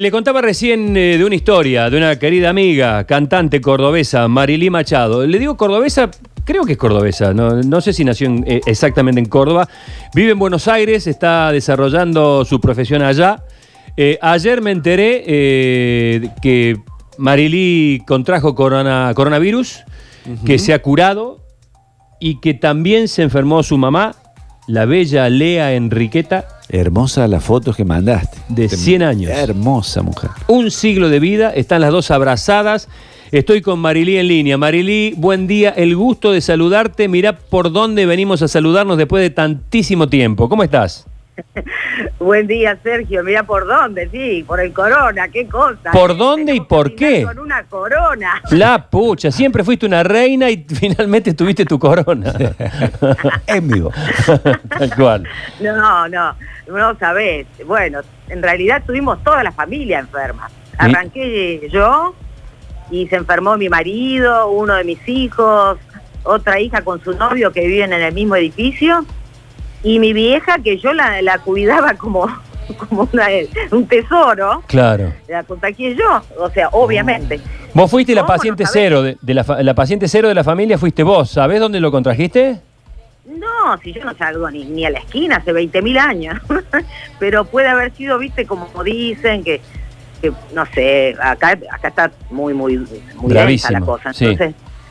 Le contaba recién eh, de una historia de una querida amiga, cantante cordobesa, Marilí Machado. Le digo cordobesa, creo que es cordobesa, no, no sé si nació en- eh, exactamente en Córdoba. Vive en Buenos Aires, está desarrollando su profesión allá. Eh, ayer me enteré que Marilí contrajo corona- coronavirus, que se ha curado y que también se enfermó su mamá, la bella Lea Enriqueta, Hermosa las fotos que mandaste. De 100 años. Hermosa mujer. un siglo de vida, están las dos abrazadas. Estoy con Marilí en línea. Marilí, buen día, el gusto de saludarte. Mirá por dónde venimos a saludarnos después de tantísimo tiempo. ¿Cómo estás? Buen día, Sergio. Mira por dónde, sí, por el corona, qué cosa. ¿Por dónde y por qué? Con una corona. La pucha, siempre fuiste una reina y finalmente tuviste tu corona. En vivo. Tal cual. No, no, no sabés. Bueno, en realidad tuvimos toda la familia enferma. Arranqué yo y se enfermó mi marido, uno de mis hijos, otra hija con su novio que viven en el mismo edificio y mi vieja que yo la, la cuidaba como, como una- un tesoro. Claro. La contagié yo, o sea, obviamente. Vos fuiste la ¿Cómo no paciente cero de, de la, la paciente cero de la familia, fuiste vos. ¿Sabés dónde lo contrajiste? No, si yo no salgo ni, ni a la esquina hace 20.000 años. Pero puede haber sido, viste, como dicen, que, que no sé, acá, acá está muy, muy, muy densa la cosa. sí.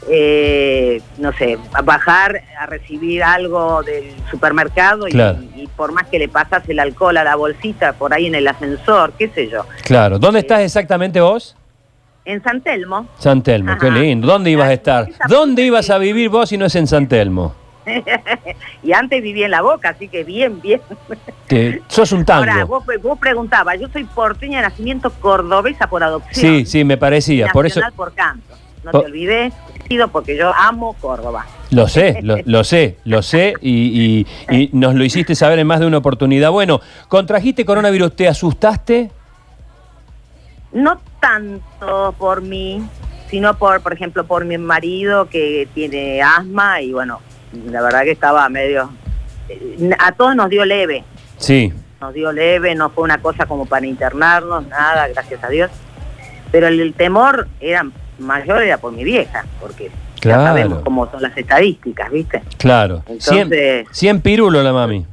Eh, no sé, bajar a recibir algo del supermercado y- Claro. y, por más que le pasas el alcohol a la bolsita por ahí en el ascensor, qué sé yo. Claro. ¿Dónde estás exactamente vos? En San Telmo, San Telmo, qué lindo. ¿Dónde ibas a estar? ¿Dónde ibas a vivir vos si no es en San Telmo? y antes viví en La Boca, así que bien, bien. Que sos un tango. Ahora, vos, vos preguntabas, yo soy porteña de nacimiento cordobesa por adopción. Sí, sí, me parecía. Por eso Nacional por canto. No te olvides, sido porque yo amo Córdoba. lo sé, lo, lo sé, lo sé y, y- y nos lo hiciste saber en más de una oportunidad. Bueno, contrajiste coronavirus, ¿te asustaste? No tanto por mí, sino por, por ejemplo, por mi marido que tiene asma y bueno, la verdad que estaba medio... eh, A todos nos dio leve, Sí, nos dio leve, no fue una cosa como para internarnos, nada, gracias a Dios. Pero el, el temor era mayor era por mi vieja, porque Claro. ya sabemos cómo son las estadísticas, ¿viste? claro. Entonces- cien pirulos la mami.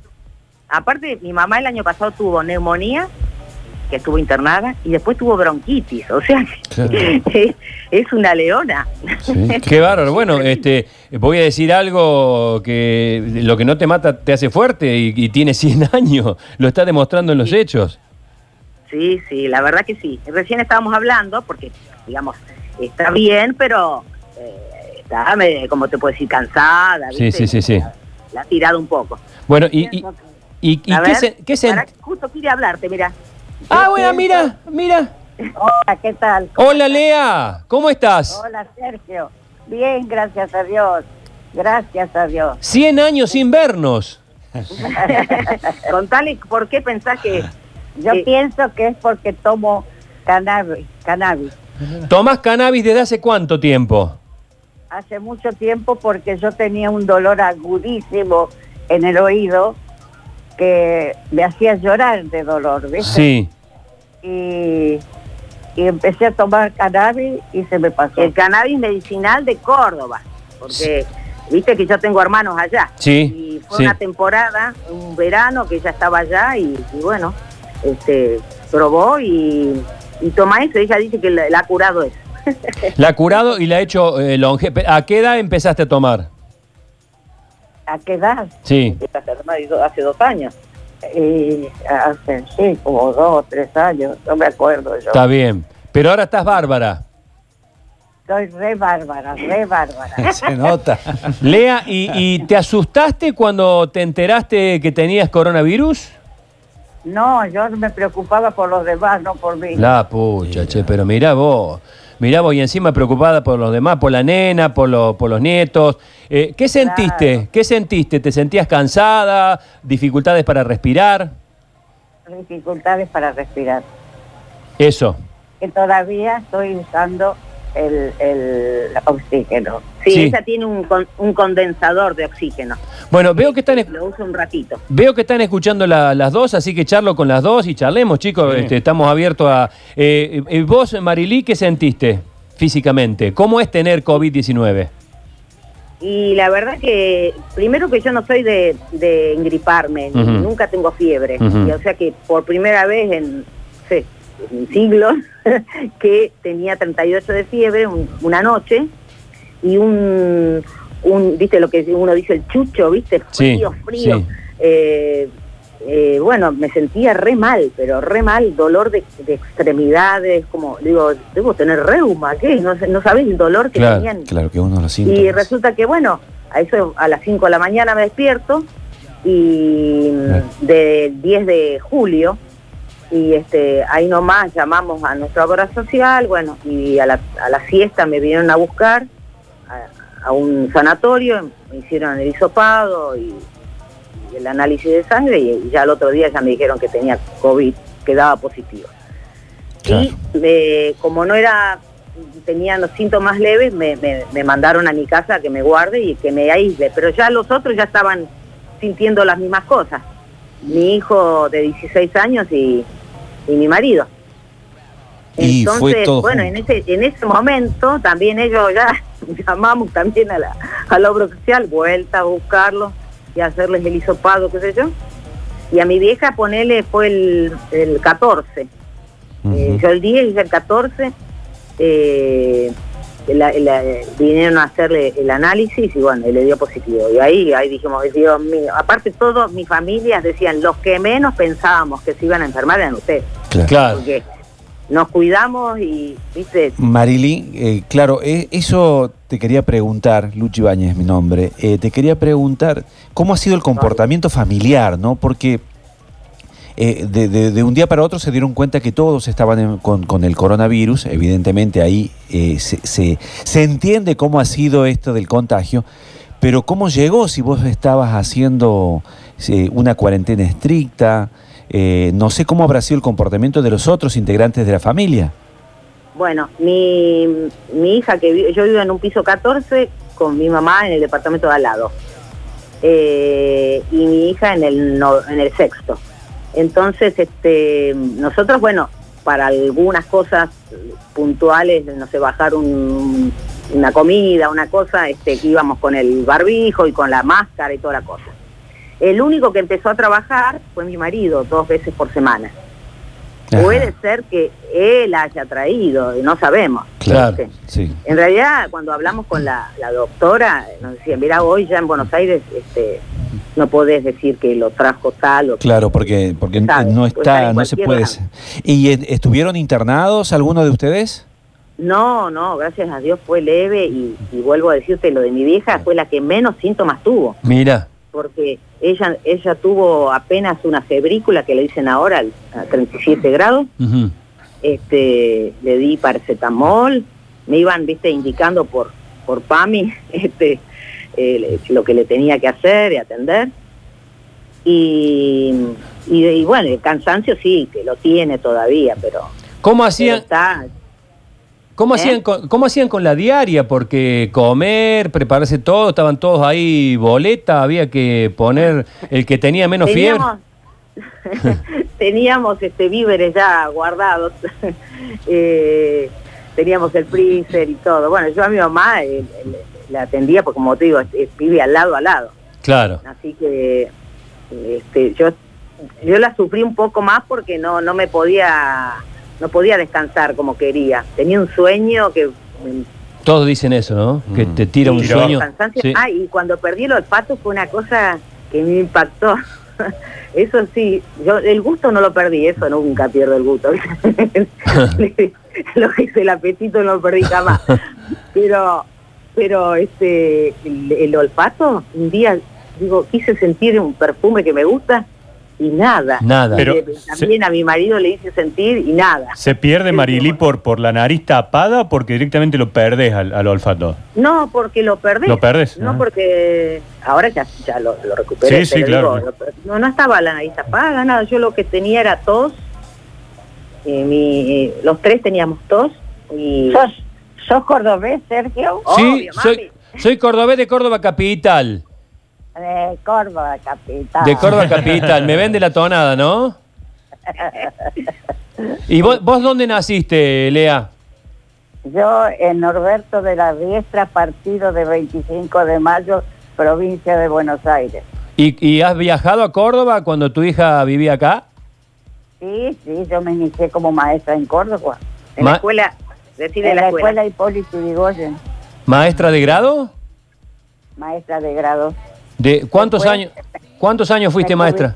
Aparte, mi mamá el año pasado tuvo neumonía, que estuvo internada, y después tuvo bronquitis, o sea, Claro. es, es una leona. Qué bárbaro. Bueno, este, voy a decir algo que lo que no te mata te hace fuerte y, y tiene 100 años. Lo está demostrando en los Sí. hechos. Sí, sí, la verdad que sí. Recién estábamos hablando, porque, digamos, está bien, pero eh, está, me- como te puedo decir, cansada. Sí, ¿viste? sí, sí, sí. La, la ha tirado un poco. Bueno, y, y, y- y A qué ver, se, qué se- pará, justo quiere hablarte, mira. Ah, bueno, mira, mira. Hola, ¿qué tal? Hola, Lea. ¿Cómo estás? Hola, Sergio. Bien, gracias a Dios. Gracias a Dios. 100 años sin vernos. Contale por qué pensás que... Yo Sí. pienso que es porque tomo cannabis, cannabis. ¿Tomás cannabis desde hace cuánto tiempo? Hace mucho tiempo porque yo tenía un dolor agudísimo en el oído que me hacía llorar de dolor, ¿viste? Sí. Y, y empecé a tomar cannabis y se me pasó. el cannabis medicinal de Córdoba, porque viste que yo tengo hermanos allá. Sí, Y fue sí. una temporada, un verano que ella estaba allá y, y bueno, este, probó y, y toma eso. Ella dice que la, la ha curado eso. La ha curado y la ha hecho eh, longe. ¿A qué edad empezaste a tomar? ¿A qué edad? Sí. Hace dos años. Y hace, sí, como dos o tres años, no me acuerdo yo. Está bien. Pero ahora estás bárbara. Soy re bárbara, re bárbara. Se nota. Lea, ¿y, y te asustaste cuando te enteraste que tenías coronavirus? No, yo me preocupaba por los demás, no por mí. La pucha, che, pero mirá vos. Mirá vos, y encima preocupada por los demás, por la nena, por, lo- por los nietos. Eh, ¿Qué sentiste? Claro. ¿Qué sentiste? ¿Te sentías cansada? ¿Dificultades para respirar? Dificultades para respirar. Eso. Que todavía estoy usando el, el oxígeno. Sí, Sí. ella tiene un, con- un condensador de oxígeno. Bueno, veo que están, es- Lo uso un ratito. veo que están escuchando la- las dos, así que charlo con las dos y charlemos, chicos. Sí. Este, estamos abiertos a... eh, eh, vos, Marilí, ¿qué sentiste físicamente? ¿Cómo es tener COVID-19? Y la verdad que, primero que yo no soy de, de engriparme, nunca tengo fiebre. Y, o sea que por primera vez en siglos, que tenía 38 de fiebre un- una noche y un, un, viste lo que uno dice, el chucho, viste, Sí, frío, frío. sí. Eh, eh, bueno, me sentía re mal, pero re mal, dolor de, de extremidades, como, digo, debo tener reuma, ¿qué? No, no sabes el dolor que Claro, tenían Claro que uno de los síntomas. y resulta que, bueno, a eso a las 5 de la mañana me despierto y del 10 de julio y este ahí nomás llamamos a nuestra obra social, bueno, y a la, a la siesta me vinieron a buscar a, a un sanatorio, me hicieron el hisopado y, y el análisis de sangre y, y ya el otro día ya me dijeron que tenía COVID, que daba positivo. Claro. Y eh, como no era, tenían los síntomas leves, me, me- me mandaron a mi casa a que me guarde y que me aísle. Pero ya los otros ya estaban sintiendo las mismas cosas. Mi hijo de 16 años y, y mi marido. Y fue Entonces, todo bueno, junto. en ese, en ese momento también ellos ya llamamos también a la, a la obra social, vuelta a buscarlos y hacerles el hisopado, qué sé yo. Y a mi vieja ponerle fue el, el 14. Eh, Ujú. yo el 10 y el 14 eh, la- la- vinieron a hacerle el análisis y bueno, y le dio positivo. Y ahí, ahí dijimos, Dios mío, aparte todos mis familias decían, los que menos pensábamos que se iban a enfermar eran ustedes, Claro. Porque nos cuidamos y, viste, Marilí, eh, claro, eh, eso te quería preguntar, Luchi Bañez es mi nombre, eh, te quería preguntar cómo ha sido el comportamiento familiar, ¿no? Porque eh, de, de- un día para otro se dieron cuenta que todos estaban en- con, con el coronavirus, evidentemente ahí eh, se, se- se entiende cómo ha sido esto del contagio, pero cómo llegó si vos estabas haciendo eh, una cuarentena estricta, eh, no sé cómo habrá sido el comportamiento de los otros integrantes de la familia. Bueno, mi, mi hija, que yo vivo en un piso 14 con mi mamá en el departamento de al lado. Eh, y mi hija en el, no- en el sexto. Entonces, este, nosotros, bueno, para algunas cosas puntuales, no sé, bajar un- una comida, una cosa, este, íbamos con el barbijo y con la máscara y toda la cosa. El único que empezó a trabajar fue mi marido, dos veces por semana. Ajá. Puede ser que él haya traído, y no sabemos. Claro. Sí. En realidad, cuando hablamos con la, la doctora, nos decía, mira, hoy ya en Buenos Aires este, no podés decir que lo trajo tal o Claro, porque, porque no estar está, no se puede. lado. ¿Y estuvieron internados alguno de ustedes? No, no, gracias a Dios fue leve y, y vuelvo a decirte, lo de mi vieja fue la que menos síntomas tuvo, Mira. porque ella ella tuvo apenas una febrícula que le dicen ahora a 37 grados, Ujú. este le di paracetamol, me iban, viste, indicando por por PAMI este eh, lo que le tenía que hacer y atender. Y, y, y bueno, el cansancio sí, que lo tiene todavía, pero, ¿Cómo pero hacían, está, cómo, ¿Eh? hacían con, ¿Cómo hacían con la diaria? Porque comer, prepararse todo, estaban todos ahí boleta, había que poner el que tenía menos fiebre. teníamos, teníamos este víveres ya guardados, Eh, teníamos el freezer y todo. Bueno, yo a mi mamá eh, la atendía, porque como te digo, vive al lado a lado. Claro. Así que este, yo yo la sufrí un poco más porque no no me podía no podía descansar como quería. Tenía un sueño que mm, Todos dicen eso, ¿no? Que Mm. te tira un sueño. Sí. Ah, y cuando perdí el olfato fue una cosa que me impactó. Eso sí, yo el gusto no lo perdí, eso nunca pierdo el gusto. lo que es el apetito no lo perdí jamás. Pero pero este el, el olfato, un día digo, quise sentir un perfume que me gusta y nada. Nada. Pero Eh, también a mi marido le hice sentir y nada. ¿Se pierde Marilí por, por la nariz tapada o porque directamente lo perdés al, al olfato? No, porque lo perdés. ¿Lo perdés? No, Ah. porque ahora ya, ya lo, lo recuperé. Sí, sí, pero claro. digo, no, no estaba la nariz tapada, nada. Yo lo que tenía era tos. Eh, mi- eh, los tres teníamos tos y Sos, ¿Sos cordobés, Sergio? sí, Obvio, soy, mami. soy cordobés de Córdoba Capital. De Córdoba, capital. De Córdoba Capital. Me vende la tonada, ¿no? ¿Y vos, vos dónde naciste, Lea? Yo en Norberto de la Riestra, partido de 25 de mayo, provincia de Buenos Aires. ¿Y, y has viajado a Córdoba cuando tu hija vivía acá? Sí, sí, yo me inicié como maestra en Córdoba. En Ma- la escuela, decirle En la, la escuela. escuela Hipólito Yrigoyen, ¿Maestra de grado? maestra de grado. ¿De cuántos Después- años? ¿Cuántos años fuiste maestra?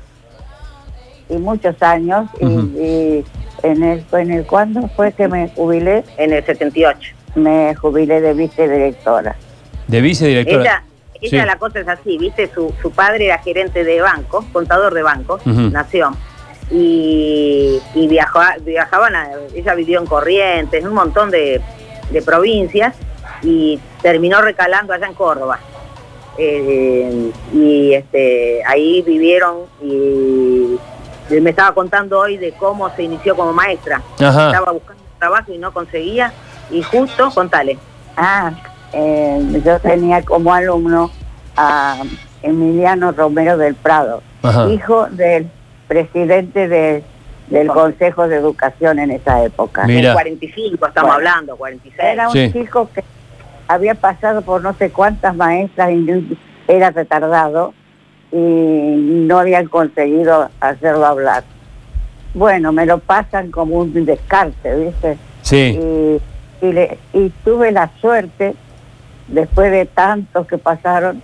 Y muchos años. y- en el, en el cuándo fue que me jubilé, En el 78. me jubilé de vicedirectora. De vicedirectora. Ella, ella Sí. la cosa es así, ¿viste? Su, su padre era gerente de banco, contador de banco, Ujú. nació. Y, y viajó, viajaban, a- ella vivió en Corrientes, un montón de, de provincias y terminó recalando allá en Córdoba. Eh, y este, ahí vivieron y me estaba contando hoy de cómo se inició como maestra. Ajá. Estaba buscando trabajo y no conseguía y justo, contale. Ah, eh, yo tenía como alumno a Emiliano Romero del Prado, Ajá. hijo del presidente de- del Consejo de Educación en esa época. Mira. En 45 estamos Bueno. hablando, 46. Era un Sí. chico que había pasado por no sé cuántas maestras y era retardado y no habían conseguido hacerlo hablar. Bueno, me lo pasan como un descarte, ¿viste? Sí. y, y, le- y tuve la suerte, después de tantos que pasaron,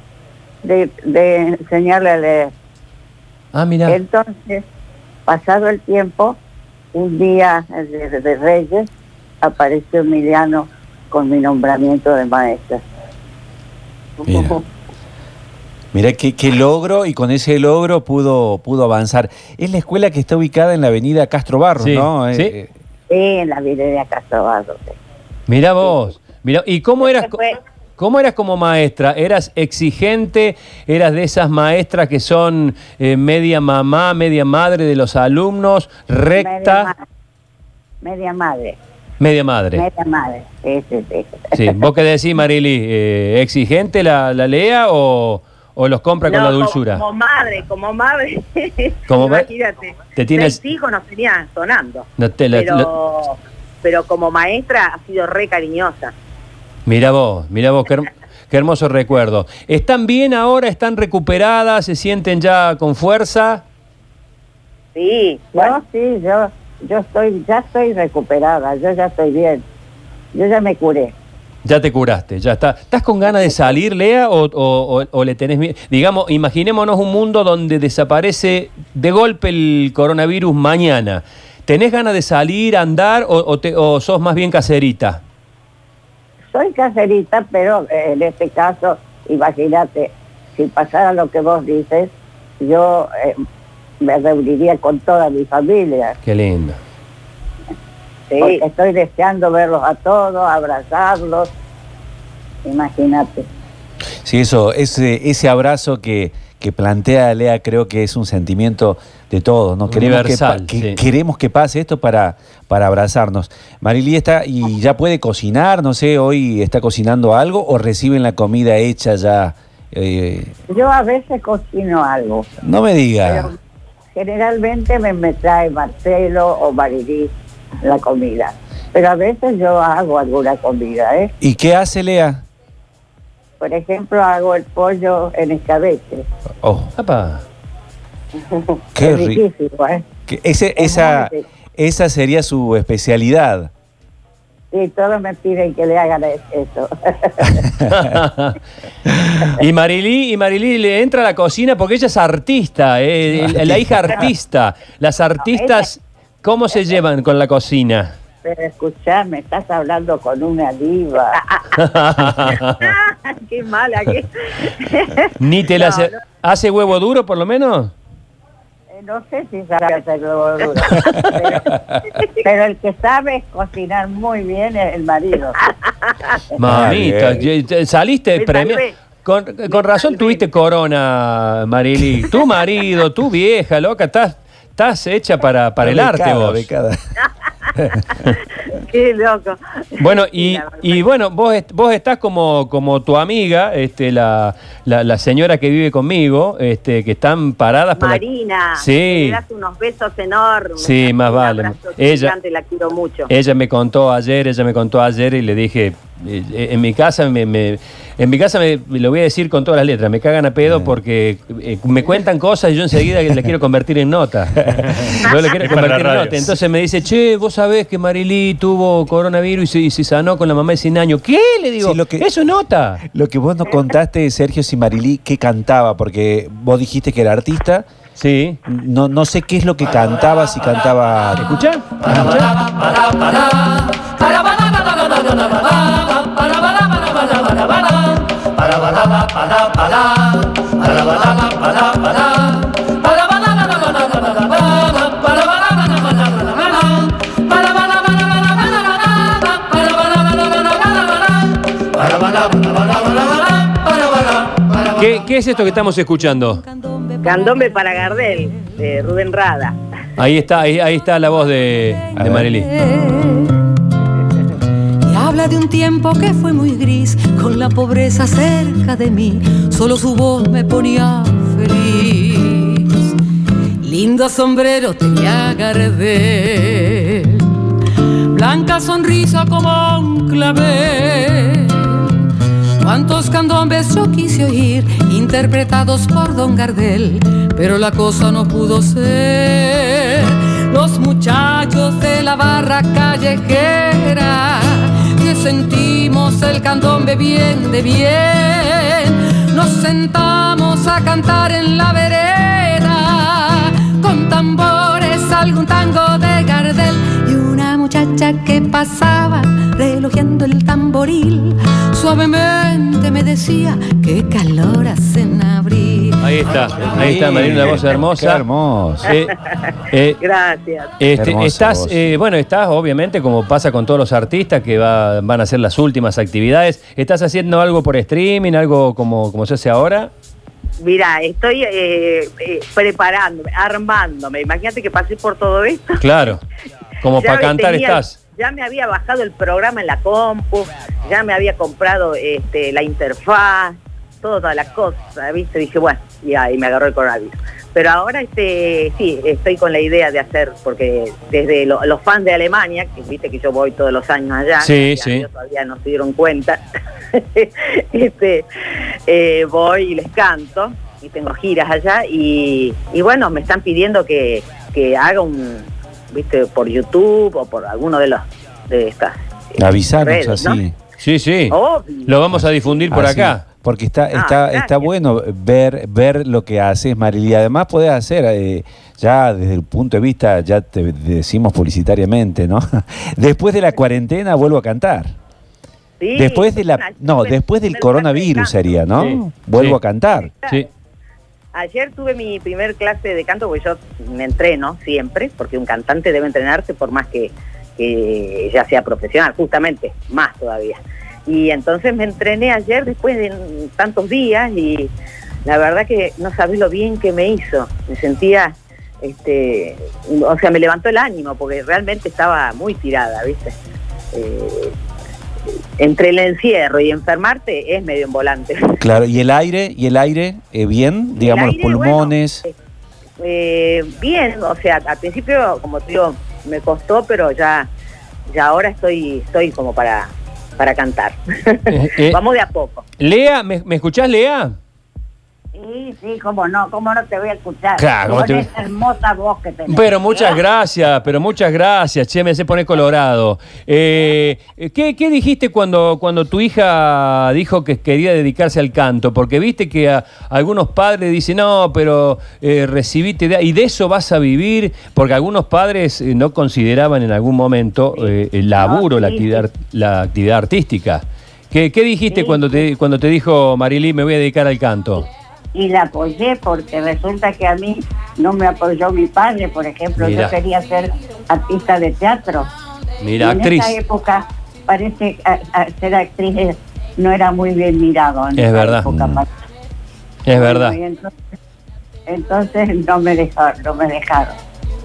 de, de enseñarle a leer. Ah, mira. Entonces, pasado el tiempo, un día de, de Reyes, apareció Emiliano con mi nombramiento de maestra. Mira. Mira qué, qué logro y con ese logro pudo, pudo avanzar. Es la escuela que está ubicada en la avenida Castro Barros, Sí, ¿no? sí. Eh, Sí, en la Virenia Castrobarro. sí. Mira vos. Mira, ¿y cómo eras, Fue- cómo eras como maestra? ¿Eras exigente? ¿Eras de esas maestras que son eh, media mamá, media madre de los alumnos? Media, ¿Recta? ma- media madre. Media madre. Media madre. Sí, sí, sí. Sí. ¿Vos qué decís, Marili? Eh, ¿Exigente la, la Lea o, o los compra con la dulzura? Como, madre, como madre. Como ma- Imagínate. te tienes- Seis hijos nos tenían sonando. No te la- pero, pero como maestra ha sido re cariñosa. Mira vos, mira vos, qué, herm- qué hermoso recuerdo. ¿Están bien ahora? ¿Están recuperadas? ¿Se sienten ya con fuerza? Sí, Yo bueno, sí, yo, yo estoy, ya estoy recuperada, yo ya estoy bien. Yo ya me curé. Ya te curaste, ya está. ¿Estás con ganas de salir, Lea, o, o- o- o le tenés miedo? Digamos, imaginémonos un mundo donde desaparece de golpe el coronavirus mañana. ¿Tenés ganas de salir, andar o, o te- o sos más bien caserita? Soy caserita, pero eh, en este caso, imagínate, si pasara lo que vos dices, yo eh, me reuniría con toda mi familia. Qué lindo. sí. Porque estoy deseando verlos a todos, abrazarlos. Imagínate. Sí, eso, ese, ese abrazo que, que plantea Lea creo que es un sentimiento de todos, ¿no? Queremos que, sí. queremos que pase esto para, para abrazarnos. Marilí está y ya puede cocinar, no sé, hoy está cocinando algo o reciben la comida hecha ya. eh, Yo a veces cocino algo, no me diga. pero generalmente me, me trae Marcelo o Marilí la comida. Pero a veces yo hago alguna comida, ¿eh? ¿Y qué hace Lea? Por ejemplo, hago el pollo en escabeche. Oh, Apa. Qué es rico. riquísimo, ¿eh? que ese, Es esa, rico. esa sería su especialidad. Sí, todos me piden que le hagan es- eso. y Marilí, y Marilí le entra a la cocina porque ella es artista, eh, el- la hija artista. Las artistas, ¿cómo se llevan con la cocina? Pero escuchame, estás hablando con una diva. qué mala, qué. Ni te la No, hace, no. hace huevo duro por lo menos. Eh, No sé si sabe hacer huevo duro, pero, pero el que sabe cocinar muy bien es el marido. Mamita, saliste premio. Con, con razón tuviste corona, Marili. Tu marido, tu vieja, loca, estás, estás hecha para, para el arte vos. becada. Qué loco. Bueno, y, y bueno, vos, vos estás como, como tu amiga, este, la, la, la señora que vive conmigo, este, que están paradas por la- Marina, Sí. le das unos besos enormes. Sí, más vale. Ella- gigante, la quiero mucho. Ella me contó ayer, ella me contó ayer y le dije, en mi casa me, me- en mi casa me, me lo voy a decir con todas las letras, me cagan a pedo porque eh, me cuentan cosas y yo enseguida las quiero convertir en nota. yo le quiero convertir en nota. Entonces me dice, che, vos sabés que Marilí tuvo coronavirus y se, y se sanó con la mamá de 100 años. ¿Qué? Le digo, Sí, lo que- eso es nota. Lo que vos nos contaste, Sergio Simarilí, que cantaba, porque vos dijiste que era artista. Sí. No, no sé qué es lo que cantaba, si cantaba. ¿Escuchá? ¿Escuchá? ¿Qué, qué es esto que estamos escuchando? Candombe para Gardel, de Rubén Rada. Ahí está, ahí, ahí está la voz de, de. Habla de un tiempo que fue muy gris, con la pobreza cerca de mí, solo su voz me ponía feliz. Lindo sombrero tenía Gardel, blanca sonrisa como un clavel. Cuántos candombes yo quise oír, interpretados por Don Gardel, pero la cosa no pudo ser. Los muchachos de la barra callejera, sentimos el candombe bien de bien, nos sentamos a cantar en la vereda, con tambores, algún tango de Gardel y una muchacha que pasaba relojeando el tamboril. Suavemente me decía qué calor hace en abril. Ahí está, ahí está Marilí, una voz hermosa. Qué hermoso. Eh, eh, Gracias. este, Hermosa estás, voz. eh, bueno, estás obviamente como pasa con todos los artistas que va- van a hacer las últimas actividades. ¿Estás haciendo algo por streaming, algo como, como se hace ahora? Mira, estoy eh, eh, preparándome, armándome. Imagínate que pasé por todo esto. Claro, como para cantar tenía- estás. Ya me había bajado el programa en la compu, ya me había comprado este, la interfaz, toda la cosa, ¿viste? Dije, bueno, y ahí me agarró el coronavirus. Pero ahora este, sí, estoy con la idea de hacer, porque desde lo- los fans de Alemania, que viste que yo voy todos los años allá, Sí, sí. Todavía no se dieron cuenta, este, eh, voy y les canto, y tengo giras allá, y, y bueno, me están pidiendo que, que haga un, viste, por YouTube o por alguno de los de estas eh, Avisanos redes, así. ¿no? Sí, sí. Obvio. Lo vamos a difundir por Así, acá. Porque está, Ah, está, está bueno ver, ver lo que haces, Marily. Además, podés hacer, eh, ya desde el punto de vista, ya te decimos publicitariamente, ¿no? Después de la cuarentena vuelvo a cantar. Sí, después de la. una- No, después del coronavirus sería, ¿no? Sí, Vuelvo sí. a cantar. Sí. Ayer tuve mi primer clase de canto, porque yo me entreno siempre, porque un cantante debe entrenarse por más que, ya sea profesional, justamente, más todavía. Y entonces me entrené ayer después de tantos días y la verdad que no sabés lo bien que me hizo. Me sentía, este, o sea, me levantó el ánimo porque realmente estaba muy tirada, ¿viste? Eh, entre el encierro y enfermarte es medio en volante. Claro, y el aire, y el aire, eh, bien, digamos, los bueno, pulmones. Eh, bien, o sea, al principio, como te digo, me costó, pero ya, ya ahora estoy, estoy como para, para cantar. Eh, eh, Vamos de a poco. Lea, ¿me, me escuchás, Lea? Sí, sí, cómo no, cómo no te voy a escuchar. Claro, ¿cómo con te- esa hermosa voz que tenés. Pero muchas gracias, pero muchas gracias, che, me hace poner colorado. Eh, ¿qué, qué dijiste cuando, cuando tu hija dijo que quería dedicarse al canto? Porque viste que a- algunos padres dicen, no, pero eh, recibiste de- y de eso vas a vivir, porque algunos padres eh, no consideraban en algún momento eh, el laburo, No, la, sí, actividad, la actividad artística. ¿Qué, qué dijiste cuando, te, cuando te dijo, Marilí, me voy a dedicar al canto? Y la apoyé porque resulta que a mí no me apoyó mi padre, por ejemplo. Yo quería ser artista de teatro. Mira, actriz. En esa época parece a- a- ser actriz no era muy bien mirado. En Es esa verdad. época, Mm. Es verdad. Entonces, no me dejaron, no me dejaron.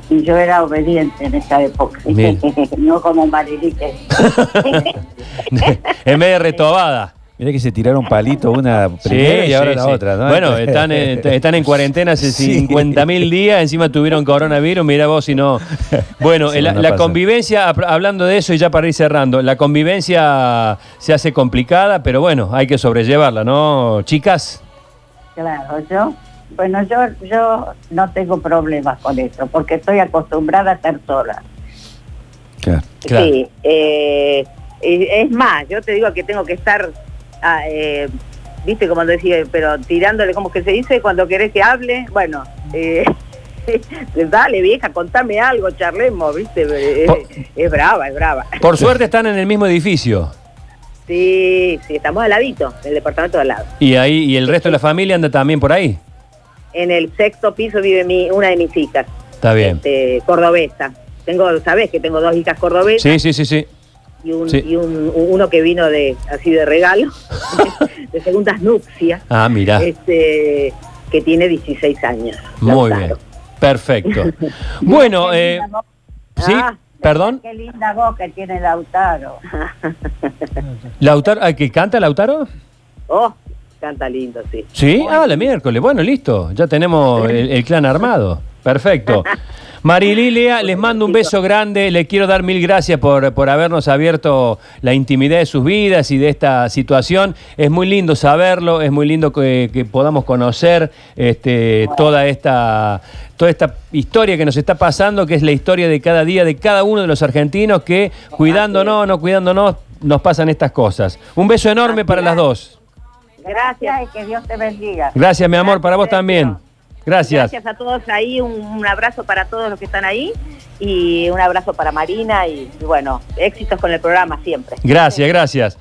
Y yo era obediente en esa época. No como Marilique. en vez de retobada. Mira que se tiraron palito una Sí, primero y ahora sí, la sí. otra, ¿no? Bueno, están en, están en cuarentena hace Sí. 50.000 días, encima tuvieron coronavirus, mira vos si no. Bueno, Sí, la, no la pasa. convivencia, hablando de eso y ya para ir cerrando, la convivencia se hace complicada, pero bueno, hay que sobrellevarla, ¿no, chicas? Claro, yo, bueno, yo, yo no tengo problemas con eso, porque estoy acostumbrada a estar sola. Claro. Claro. Sí, eh, es más, yo te digo que tengo que estar, ah, eh, viste como decía, pero tirándole, como que se dice, cuando querés que hable, bueno, eh, dale vieja, contame algo, charlemos, viste, Eh, es brava, es brava. Por suerte están en el mismo edificio. Sí, sí, estamos al ladito, en el departamento de al lado. Y ahí, y el resto de la familia anda también por ahí. En el sexto piso vive mi, una de mis hijas, Está bien. este, cordobesa. Tengo, sabés que tengo dos hijas cordobesas Sí, sí, sí, sí. Y, un, sí. y un, uno que vino de así de regalo, de segundas nupcias. Ah, mira. este, que tiene 16 años. Muy bien. Perfecto. Bueno, eh, sí, Ah. perdón. Qué linda voz que tiene Lautaro. Lautaro, ¿ah, ¿que canta Lautaro? Oh, canta lindo, sí. Sí, ah, la miércoles. Bueno, listo. Ya tenemos el, el clan armado. Perfecto. Marililia, les mando un beso grande. Les quiero dar mil gracias por, por habernos abierto la intimidad de sus vidas y de esta situación. Es muy lindo saberlo, es muy lindo que, que podamos conocer este, toda, esta, toda esta historia que nos está pasando, que es la historia de cada día de cada uno de los argentinos que, cuidándonos, no cuidándonos, nos pasan estas cosas. Un beso enorme para las dos. Gracias. y que Dios te bendiga. Gracias, mi amor, para vos Gracias, también. Gracias. Gracias a todos ahí, un, un abrazo para todos los que están ahí y un abrazo para Marina y, y bueno, éxitos con el programa siempre. Gracias, gracias.